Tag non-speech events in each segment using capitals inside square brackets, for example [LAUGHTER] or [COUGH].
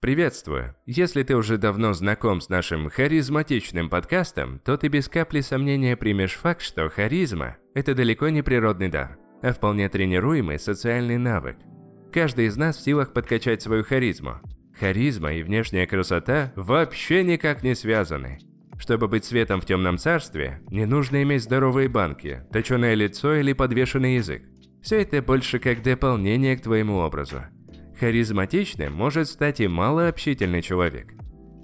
Приветствую! Если ты уже давно знаком с нашим харизматичным подкастом, то ты без капли сомнения примешь факт, что харизма – это далеко не природный дар, а вполне тренируемый социальный навык. Каждый из нас в силах подкачать свою харизму. Харизма и внешняя красота вообще никак не связаны. Чтобы быть светом в темном царстве, не нужно иметь здоровые банки, точеное лицо или подвешенный язык. Все это больше как дополнение к твоему образу. Харизматичным может стать и малообщительный человек.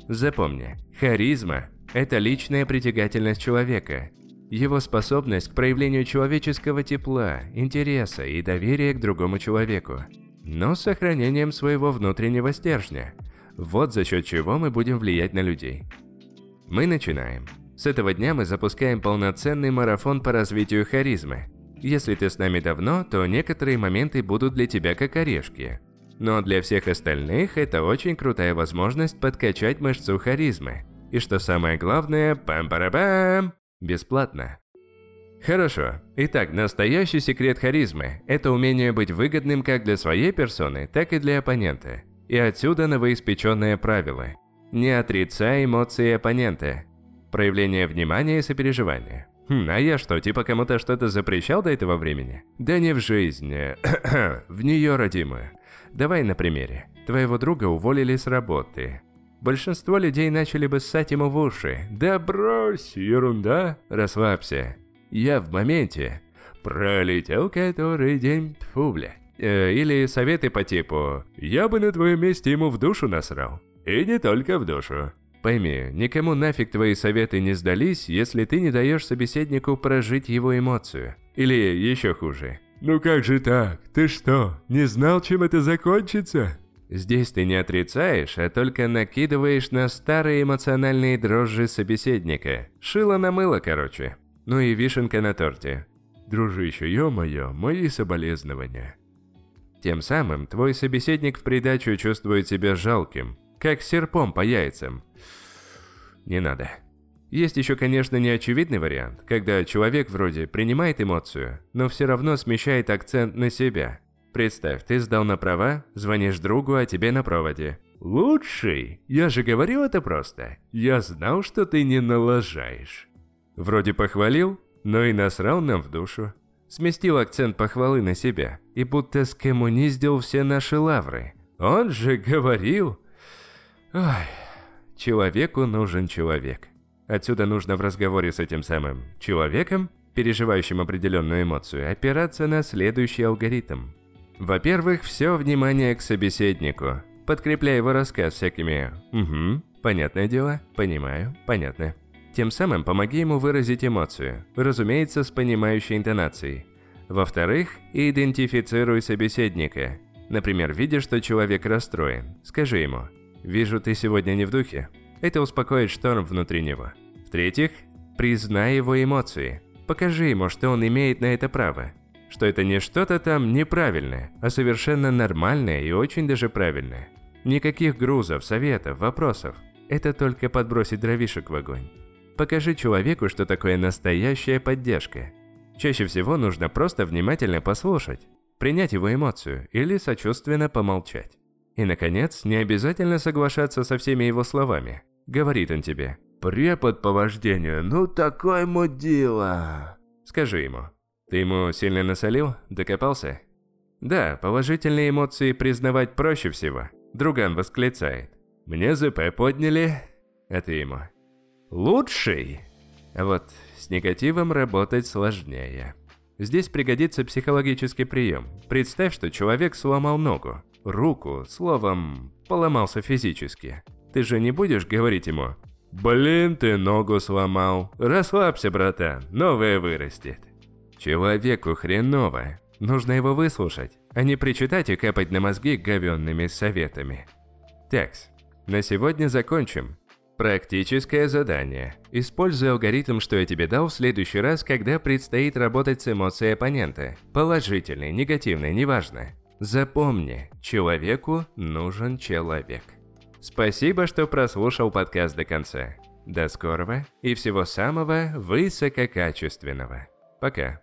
Запомни, харизма – это личная притягательность человека, его способность к проявлению человеческого тепла, интереса и доверия к другому человеку, но с сохранением своего внутреннего стержня. Вот за счет чего мы будем влиять на людей. Мы начинаем. С этого дня мы запускаем полноценный марафон по развитию харизмы. Если ты с нами давно, то некоторые моменты будут для тебя как орешки – но для всех остальных это очень крутая возможность подкачать мышцу харизмы. И что самое главное, пам-парабам, бесплатно. Хорошо. Итак, настоящий секрет харизмы – это умение быть выгодным как для своей персоны, так и для оппонента. И отсюда новоиспеченное правило. Не отрицай эмоции оппонента. Проявление внимания и сопереживания. Хм, а я что, типа кому-то что-то запрещал до этого времени? Да не в жизни, [COUGHS] в нее родимую. Давай на примере. Твоего друга уволили с работы. Большинство людей начали бы ссать ему в уши. Да брось, ерунда, расслабься. Я в моменте. Пролетел который день, фу, бля. Э, или советы по типу «Я бы на твоем месте ему в душу насрал». И не только в душу. Пойми, никому нафиг твои советы не сдались, если ты не даешь собеседнику прожить его эмоцию. Или еще хуже, «Ну как же так? Ты что, не знал, чем это закончится?» Здесь ты не отрицаешь, а только накидываешь на старые эмоциональные дрожжи собеседника. Шило на мыло, короче. Ну и вишенка на торте. Дружище, ё-моё, мои соболезнования. Тем самым твой собеседник в придачу чувствует себя жалким, как серпом по яйцам. Не надо. Есть еще, конечно, неочевидный вариант, когда человек вроде принимает эмоцию, но все равно смещает акцент на себя. Представь, ты сдал на права, звонишь другу, а тебе на проводе. «Лучший? Я же говорил это просто. Я знал, что ты не налажаешь». Вроде похвалил, но и насрал нам в душу. Сместил акцент похвалы на себя и будто скоммуниздил все наши лавры. Он же говорил... Ой, человеку нужен человек. Отсюда нужно в разговоре с этим самым человеком, переживающим определенную эмоцию, опираться на следующий алгоритм. Во-первых, все внимание к собеседнику, подкрепляя его рассказ всякими «Угу, понятное дело, понимаю, понятно». Тем самым помоги ему выразить эмоцию, разумеется, с понимающей интонацией. Во-вторых, идентифицируй собеседника. Например, видишь, что человек расстроен, скажи ему «Вижу, ты сегодня не в духе, это успокоит шторм внутри него. В-третьих, признай его эмоции. Покажи ему, что он имеет на это право. Что это не что-то там неправильное, а совершенно нормальное и очень даже правильное. Никаких грузов, советов, вопросов. Это только подбросить дровишек в огонь. Покажи человеку, что такое настоящая поддержка. Чаще всего нужно просто внимательно послушать, принять его эмоцию или сочувственно помолчать. И, наконец, не обязательно соглашаться со всеми его словами. Говорит он тебе. «Препод по вождению, ну такой мудила!» Скажи ему. Ты ему сильно насолил? Докопался? Да, положительные эмоции признавать проще всего. Друган восклицает. «Мне ЗП подняли?» А ты ему. «Лучший?» А вот с негативом работать сложнее. Здесь пригодится психологический прием. Представь, что человек сломал ногу, руку, словом, поломался физически. Ты же не будешь говорить ему «Блин, ты ногу сломал. Расслабься, братан, новая вырастет». Человеку хреново. Нужно его выслушать, а не причитать и капать на мозги говенными советами. Такс, на сегодня закончим. Практическое задание. Используй алгоритм, что я тебе дал в следующий раз, когда предстоит работать с эмоцией оппонента. Положительный, негативный, неважно. Запомни, человеку нужен человек. Спасибо, что прослушал подкаст до конца. До скорого и всего самого высококачественного. Пока.